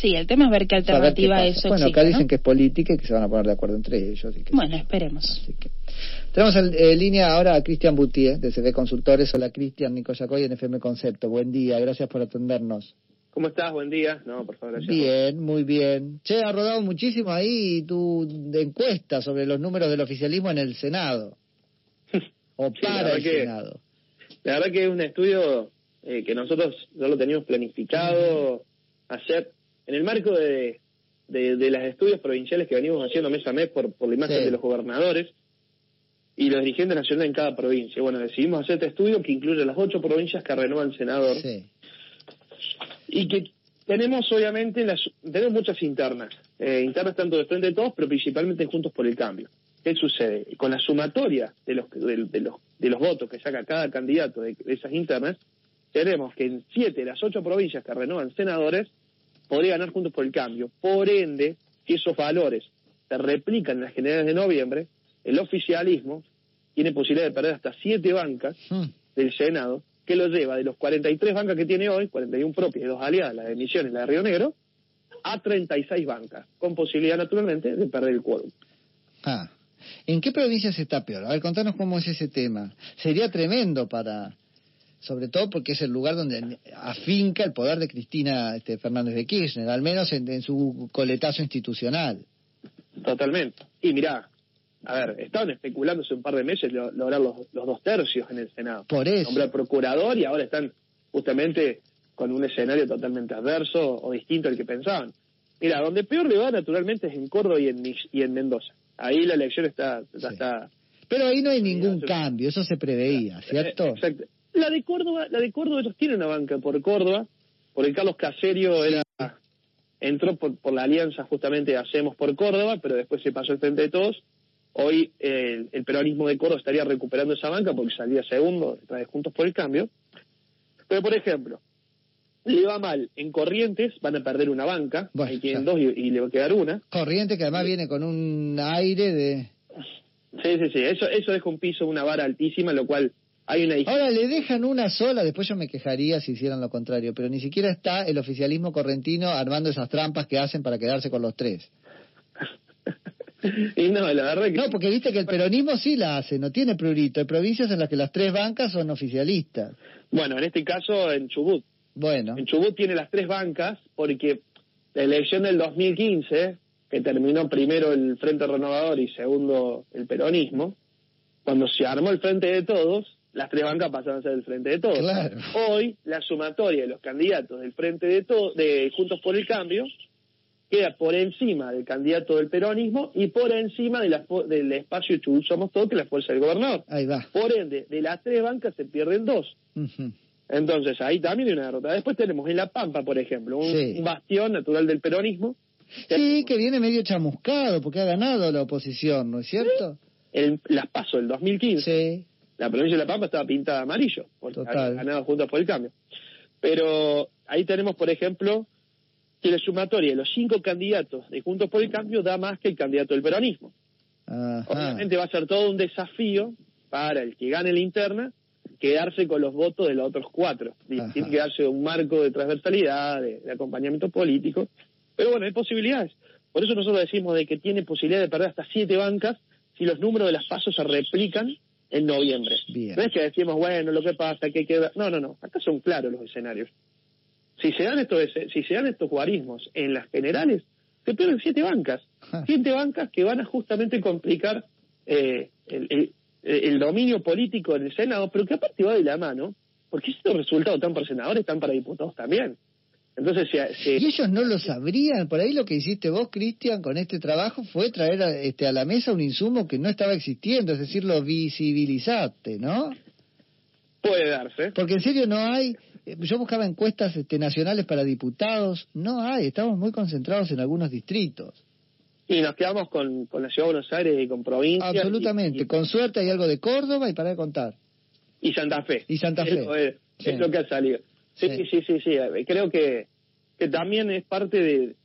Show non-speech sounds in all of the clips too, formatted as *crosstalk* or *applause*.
Sí, el tema es ver qué alternativa eso Bueno, acá dicen que es política y que se van a poner de acuerdo entre ellos. bueno, esperemos. Tenemos en línea ahora a Cristian Boutier, de CD Consultores. Hola, Cristian, Nico Yacoy, en FM Concepto. Buen día, gracias por atendernos. ¿Cómo estás? Buen día. No, por favor, gracias. Bien, muy bien. Che, ha rodado muchísimo ahí tu encuesta sobre los números del oficialismo en el Senado. *laughs* o para el Senado. La verdad que es un estudio eh, que nosotros no lo teníamos planificado hacer en el marco de, de, los estudios provinciales que venimos haciendo mes a mes por, por la imagen de los gobernadores y los dirigentes nacionales en cada provincia. Bueno, decidimos hacer este estudio que incluye las ocho provincias que renuevan senador. Y que tenemos, obviamente, las, tenemos muchas internas. Eh, internas tanto de frente de todos, pero principalmente juntos por el cambio. ¿Qué sucede? Con la sumatoria de los, de, los, de los votos que saca cada candidato de, esas internas, tenemos que en siete de las ocho provincias que renuevan senadores, podría ganar juntos por el cambio. Por ende, si esos valores se replican en las generales de noviembre, el oficialismo tiene posibilidad de perder hasta siete bancas hmm. del Senado, que lo lleva de los 43 bancas que tiene hoy, 41 propias y dos aliadas, la de Misiones y la de Río Negro, a 36 bancas, con posibilidad naturalmente de perder el quórum. Ah. ¿En qué provincias está peor? A ver, contanos cómo es ese tema. Sería tremendo para, sobre todo porque es el lugar donde afinca el poder de Cristina este, Fernández de Kirchner, al menos en, su coletazo institucional. Totalmente. Y mirá, a ver, estaban especulando hace un par de meses lograr los, dos tercios en el Senado. Por eso. Nombrar procurador y ahora están justamente con un escenario totalmente adverso o distinto al que pensaban. Mira, donde peor le va naturalmente es en Córdoba y en, y en Mendoza. Ahí la elección está, está... Pero ahí no hay ningún cambio, eso se preveía, ¿cierto? Eh, exacto. La de Córdoba, la de Córdoba ellos tienen una banca por Córdoba, por el Carlos Caserio era entró por, por la alianza justamente Hacemos por Córdoba, pero después se pasó el frente de todos Hoy el, peronismo de Córdoba estaría recuperando esa banca porque salía segundo detrás de Juntos por el Cambio. Pero, por ejemplo, le va mal en Corrientes, van a perder una banca, ahí tienen dos y, le va a quedar una. Corrientes que además viene con un aire de... Sí, sí, sí, eso, eso deja un piso, una vara altísima, lo cual hay una... Ahora le dejan una sola, después yo me quejaría si hicieran lo contrario, pero ni siquiera está el oficialismo correntino armando esas trampas que hacen para quedarse con los tres. *laughs* y no, la verdad que... No, porque viste que el peronismo sí la hace, no tiene prurito. Hay provincias en las que las tres bancas son oficialistas. Bueno, en este caso en Chubut. Bueno. En Chubut tiene las tres bancas porque la elección del 2015, que terminó primero el Frente Renovador y segundo el peronismo, cuando se armó el Frente de Todos, las tres bancas pasaron a ser el Frente de Todos. Hoy, la sumatoria de los candidatos del Frente de Todos, de Juntos por el Cambio, queda por encima del candidato del peronismo y por encima de la, del espacio Chubut Somos Todos, que es la fuerza del gobernador. Ahí va. Por ende, de las tres bancas se pierden dos. Entonces, ahí también hay una derrota. Después tenemos en La Pampa, por ejemplo, un, bastión natural del peronismo. Sí, que viene medio chamuscado porque ha ganado la oposición, ¿no es cierto? El, las paso del 2015. Sí. La provincia de La Pampa estaba pintada amarillo, porque ha ganado juntos por el cambio. Pero ahí tenemos, por ejemplo, que la sumatoria de los cinco candidatos de Juntos por el Cambio da más que el candidato del peronismo. Obviamente va a ser todo un desafío para el que gane la interna quedarse con los votos de los otros cuatro. Tiene que darse un marco de transversalidad, de, acompañamiento político. Pero bueno, hay posibilidades. Por eso nosotros decimos de que tiene posibilidad de perder hasta siete bancas si los números de las pasos se replican en noviembre. No es que decimos, bueno, lo que pasa, que queda... No, no, no. Acá son claros los escenarios. Si se dan estos, si se dan estos guarismos en las generales, se pierden siete bancas. Siete bancas que van a justamente complicar eh, el, dominio político en el Senado, pero que aparte va de la mano, porque estos resultados están para senadores, están para diputados también. Entonces, si, Y ellos no lo sabrían. Por ahí lo que hiciste vos, Cristian, con este trabajo fue traer a, este, a la mesa un insumo que no estaba existiendo, es decir, lo visibilizaste, ¿no? Puede darse. Porque en serio no hay eh, yo buscaba encuestas este, nacionales para diputados, no hay, estamos muy concentrados en algunos distritos. Y nos quedamos con, con la Ciudad de Buenos Aires y con provincias. Absolutamente, con suerte hay algo de Córdoba y para de contar. Y Santa Fe. Y Santa Fe. Es, lo que ha salido. Sí, sí, sí, sí, creo que, que también es parte de,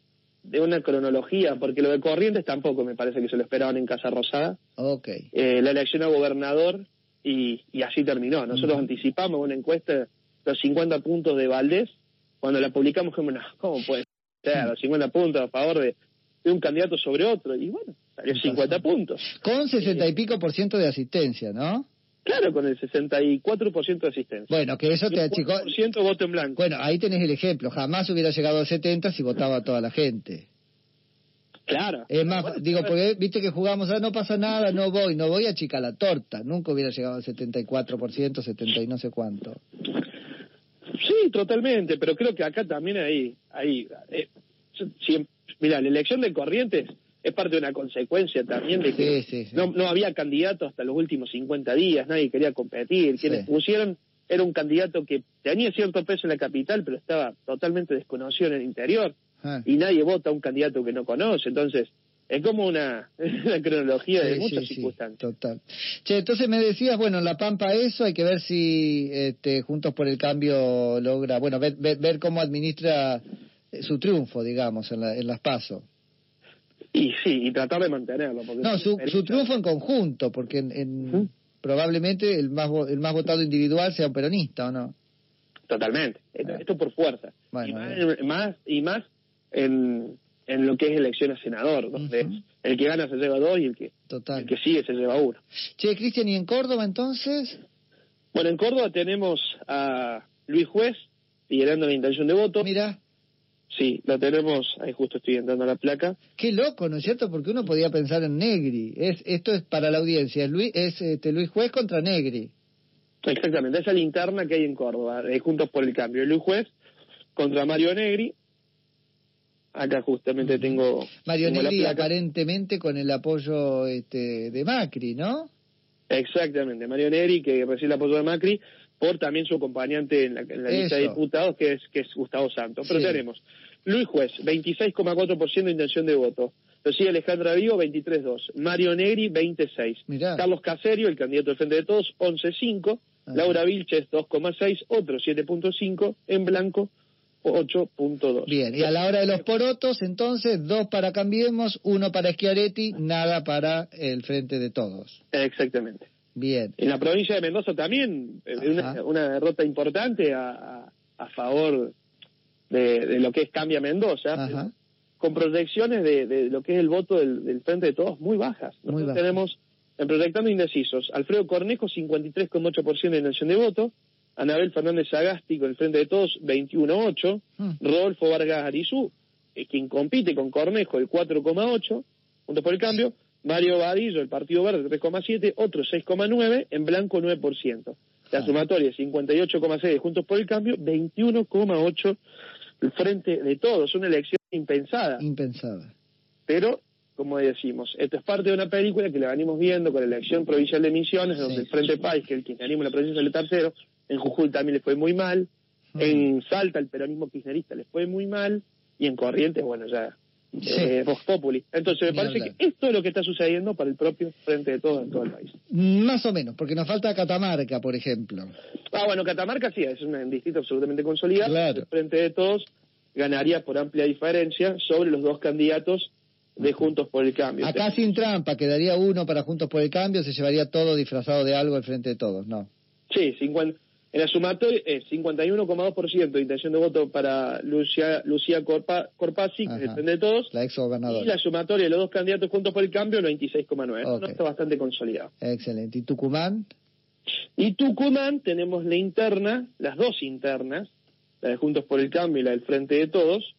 de una cronología, porque lo de Corrientes tampoco me parece que se lo esperaban en Casa Rosada. Ok. Eh, la elección a gobernador y, y así terminó. Nosotros anticipamos una encuesta los 50 puntos de Valdés, cuando la publicamos, como, ¿cómo puede O sea, los 50 puntos a favor de, de un candidato sobre otro. Y bueno, salió 50 puntos. Con 60 y pico por ciento de asistencia, ¿no? Claro, con el 64% de asistencia. Bueno, que eso te achicó. voto en blanco. Bueno, ahí tenés el ejemplo. Jamás hubiera llegado a 70 si votaba toda la gente. Claro. Es más, digo, porque viste que jugamos, ah, no pasa nada, no voy, no voy a chica la torta. Nunca hubiera llegado al 74%, 70 y no sé cuánto. Sí, totalmente, pero creo que acá también hay, hay eh, mira, la elección de Corrientes es parte de una consecuencia también de que No, no había candidato hasta los últimos 50 días, nadie quería competir, quienes pusieron era un candidato que tenía cierto peso en la capital, pero estaba totalmente desconocido en el interior, ah. y nadie vota a un candidato que no conoce, entonces es como una, *laughs* cronología de muchas circunstancias. Total. Che, entonces me decías, bueno, en La Pampa eso, hay que ver si este, Juntos por el Cambio logra, bueno, ver, ver, cómo administra su triunfo, digamos, en, en las pasos. Y sí, y tratar de mantenerlo. no, su, triunfo en conjunto, porque en, probablemente el más, el más votado individual sea un peronista, ¿o no? Totalmente. Esto, por fuerza. y más, y más en, en lo que es elección a senador, donde el que gana se lleva dos y el que, el que sigue se lleva uno. Che, Cristian, ¿y en Córdoba entonces? Bueno, en Córdoba tenemos a Luis Juez liderando la intención de voto. Mira. Sí, lo tenemos, ahí justo estoy entrando a la placa. Qué loco, ¿no es cierto? Porque uno podía pensar en Negri. Es, esto es para la audiencia, es Luis, es este, Luis Juez contra Negri. Exactamente, esa linterna que hay en Córdoba, eh, Juntos por el Cambio. Luis Juez contra Mario Negri. Acá justamente tengo. Mario Negri aparentemente con el apoyo este, de Macri, ¿no? Exactamente, Mario Negri que recibe el apoyo de Macri por también su acompañante en la, lista de diputados, que es, que es Gustavo Santos. Pero tenemos Luis Juez, 26,4% de intención de voto. Sigue Alejandra Vigo, 23,2. Mario Negri, 26. Carlos Caserio, el candidato del Frente de Todos, 11,5. Ah. Laura Vilches, 2,6. Otro, 7,5. En blanco, 8.2. Bien, y a la hora de los porotos, entonces, dos para Cambiemos, uno para Schiaretti, nada para el Frente de Todos. Exactamente. Bien. En la provincia de Mendoza también, eh, una, una, derrota importante a, a, favor de, de, lo que es Cambia Mendoza, con proyecciones de, de, lo que es el voto del, Frente de Todos muy bajas. Nosotros tenemos, en proyectando indecisos, Alfredo Cornejo, 53,8% de intención de voto, Anabel Fernández Sagasti con el Frente de Todos, 21,8%, hmm. Rodolfo Vargas Arizú, eh, quien compite con Cornejo, el 4,8%, junto por el cambio, Mario Vadillo, el Partido Verde, 3,7, otro 6,9, en blanco 9%. La ah. sumatoria 58,6 Juntos por el Cambio, 21,8 el frente de todos. Una elección impensada. Impensada. Pero, como decimos, esto es parte de una película que la venimos viendo con la elección provincial de Misiones, donde el Frente País, que es el kirchnerismo en la provincia sale tercero, en Jujuy también le fue muy mal, en Salta el peronismo kirchnerista le fue muy mal, y en Corrientes, bueno, ya eh, Populi. Entonces, me parece que esto es lo que está sucediendo para el propio Frente de Todos en todo el país. Más o menos, porque nos falta Catamarca, por ejemplo. Ah, bueno, Catamarca sí, es un distrito absolutamente consolidado. El Frente de Todos ganaría por amplia diferencia sobre los dos candidatos de Juntos por el Cambio. Acá sin trampa, quedaría uno para Juntos por el Cambio, se llevaría todo disfrazado de algo el Frente de Todos, ¿no? Sí, 50 en la sumatoria es 51,2% de intención de voto para Lucía, Lucía Corpa, Corpasi, que depende de todos. La ex gobernadora. Y la sumatoria de los dos candidatos juntos por el cambio, el 26,9%. Okay. está bastante consolidado. Excelente. ¿Y Tucumán? Y Tucumán tenemos la interna, las dos internas, la de Juntos por el Cambio y la del Frente de Todos,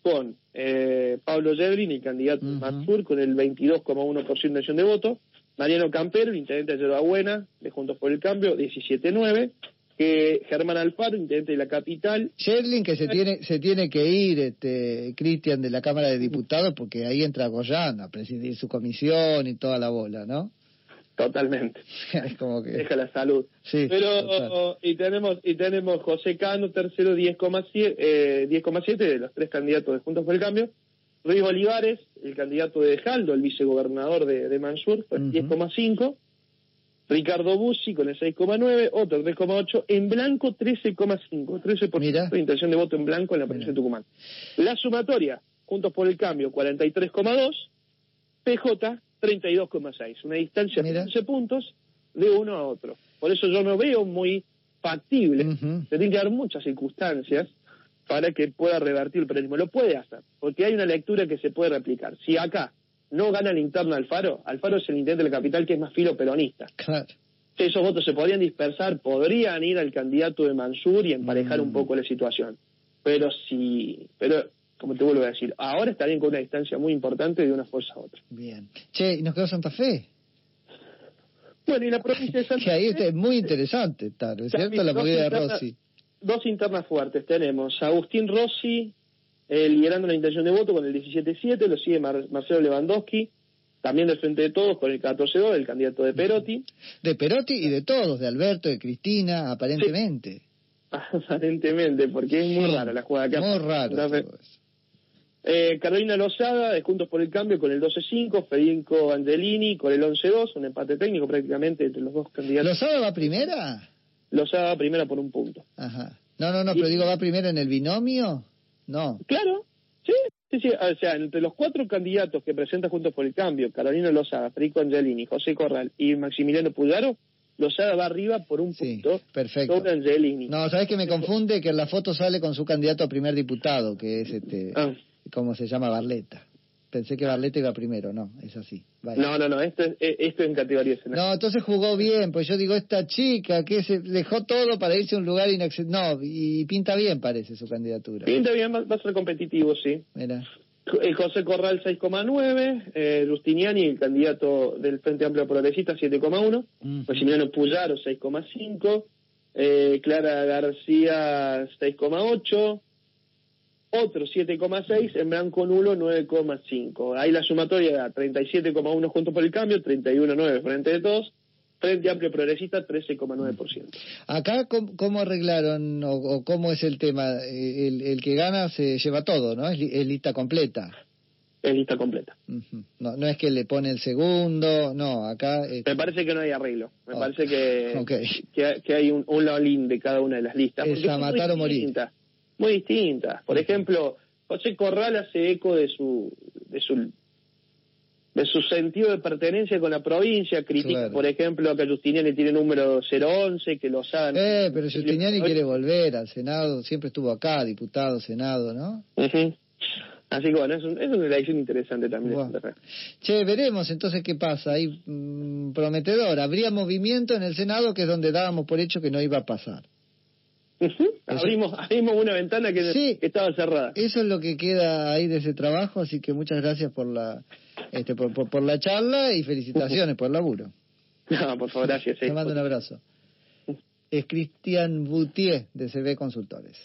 con eh, Pablo el candidato uh -huh. con el 22,1% de intención de voto. Mariano Campero, el intendente de Buena, de Juntos por el Cambio, 17,9% que Germán Alfaro, intendente de la capital. Sherlin que se tiene se tiene que ir, este Cristian, de la Cámara de Diputados, porque ahí entra Goyán a presidir su comisión y toda la bola, ¿no? Totalmente. *laughs* es como que... Deja la salud. Sí, Pero, y tenemos y tenemos José Cano, tercero, 10,7 eh, de los tres candidatos de Juntos por el Cambio. Ruiz Olivares, el candidato de Jaldo, el vicegobernador de, de Mansur, pues 10,5 Ricardo Bussi con el 6,9, otro 3,8, en blanco 13,5, 13% de intención de voto en blanco en la provincia de Tucumán. La sumatoria, Juntos por el Cambio, 43,2, PJ 32,6, una distancia de 15 puntos de uno a otro. Por eso yo no veo muy factible, se tienen que dar muchas circunstancias para que pueda revertir el peronismo. Lo puede hacer, porque hay una lectura que se puede replicar. Si acá no gana la interna Alfaro, Alfaro es el intendente de la capital que es más filo peronista. Claro. Esos votos se podrían dispersar, podrían ir al candidato de Mansur y emparejar un Mm. poco la situación. Pero si, pero como te vuelvo a decir, ahora estarían con una distancia muy importante de una fuerza a otra. Bien. Che, ¿y nos quedó Santa Fe? Bueno, y la provincia de *laughs* Santa Que ahí Fe, es muy interesante, claro, ¿es También cierto? La movida de Rossi. dos internas fuertes tenemos. Agustín Rossi eh, liderando la intención de voto con el 17-7, lo sigue Mar- Marcelo Lewandowski, también del Frente de Todos con el 14-2, el candidato de Perotti. De Perotti y de todos, de Alberto, de Cristina, aparentemente. *laughs* Aparentemente, porque es muy Sí, rara la jugada acá. Muy raro. Eh, Carolina Lozada, de Juntos por el Cambio, con el 12-5, Federico Angelini con el 11-2, un empate técnico prácticamente entre los dos candidatos. ¿Lozada va primera? Lozada primera por un punto. Ajá. No, no, no, pero digo, ¿va primera en el binomio? No. Claro, sí, sí, sí. O sea, entre los cuatro candidatos que presenta Juntos por el Cambio, Carolina Lozada, Federico Angelini, José Corral y Maximiliano Pudaro, Lozada va arriba por un Sí, punto perfecto. sobre Angelini. No, ¿sabes que me confunde? Que en la foto sale con su candidato a primer diputado, que es este, Ah. ¿cómo se llama? Barleta. Pensé que Barleta iba primero, no, es así. Vaya. No, no, no, esto es, eh, esto es en categoría escenario. No, entonces jugó bien, pues yo digo, esta chica que se dejó todo para irse a un lugar inaccesible. No, y pinta bien parece su candidatura. Pinta bien, va va a ser competitivo, sí. Mira. El José Corral 6,9, eh, Justiniani, el candidato del Frente Amplio Progresista 7,1, Ujú. Maximiliano Puyaro 6,5, eh, Clara García 6,8, otro 7,6, en blanco nulo 9,5. Ahí la sumatoria da 37,1 junto por el cambio, 31,9 frente de todos, Frente Amplio Progresista 13,9%. Acá, ¿cómo, cómo arreglaron o, o cómo es el tema? Eh, El, el que gana se lleva todo, ¿no? Es, es lista completa. Es lista completa. Ujú. no, no es que le pone el segundo, no, acá... eh, Me parece que no hay arreglo. Me Oh. parece que, *laughs* Ok. que, que hay un, un de cada una de las listas. Es a matar o morir. distintas, Muy distintas. Por ejemplo, José Corral hace eco de su, de su de su sentido de pertenencia con la provincia, critica, Claro. por ejemplo, que Justiniani tiene número 011, que los hagan. Eh, pero Giustiniani quiere volver al Senado, siempre estuvo acá, diputado, Senado, ¿no? Ujú. Así que bueno, es, un- es una elección interesante también. Buah. Che, veremos entonces qué pasa. Ahí mm, prometedor. Habría movimiento en el Senado que es donde dábamos por hecho que no iba a pasar. Abrimos, abrimos una ventana que, Sí. que estaba cerrada. Eso es lo que queda ahí de ese trabajo, así que muchas gracias por la este, por, por, por la charla y felicitaciones por el laburo. *laughs* No, por favor, gracias. Te eh. mando un abrazo. Es Cristian Boutier de CB Consultores.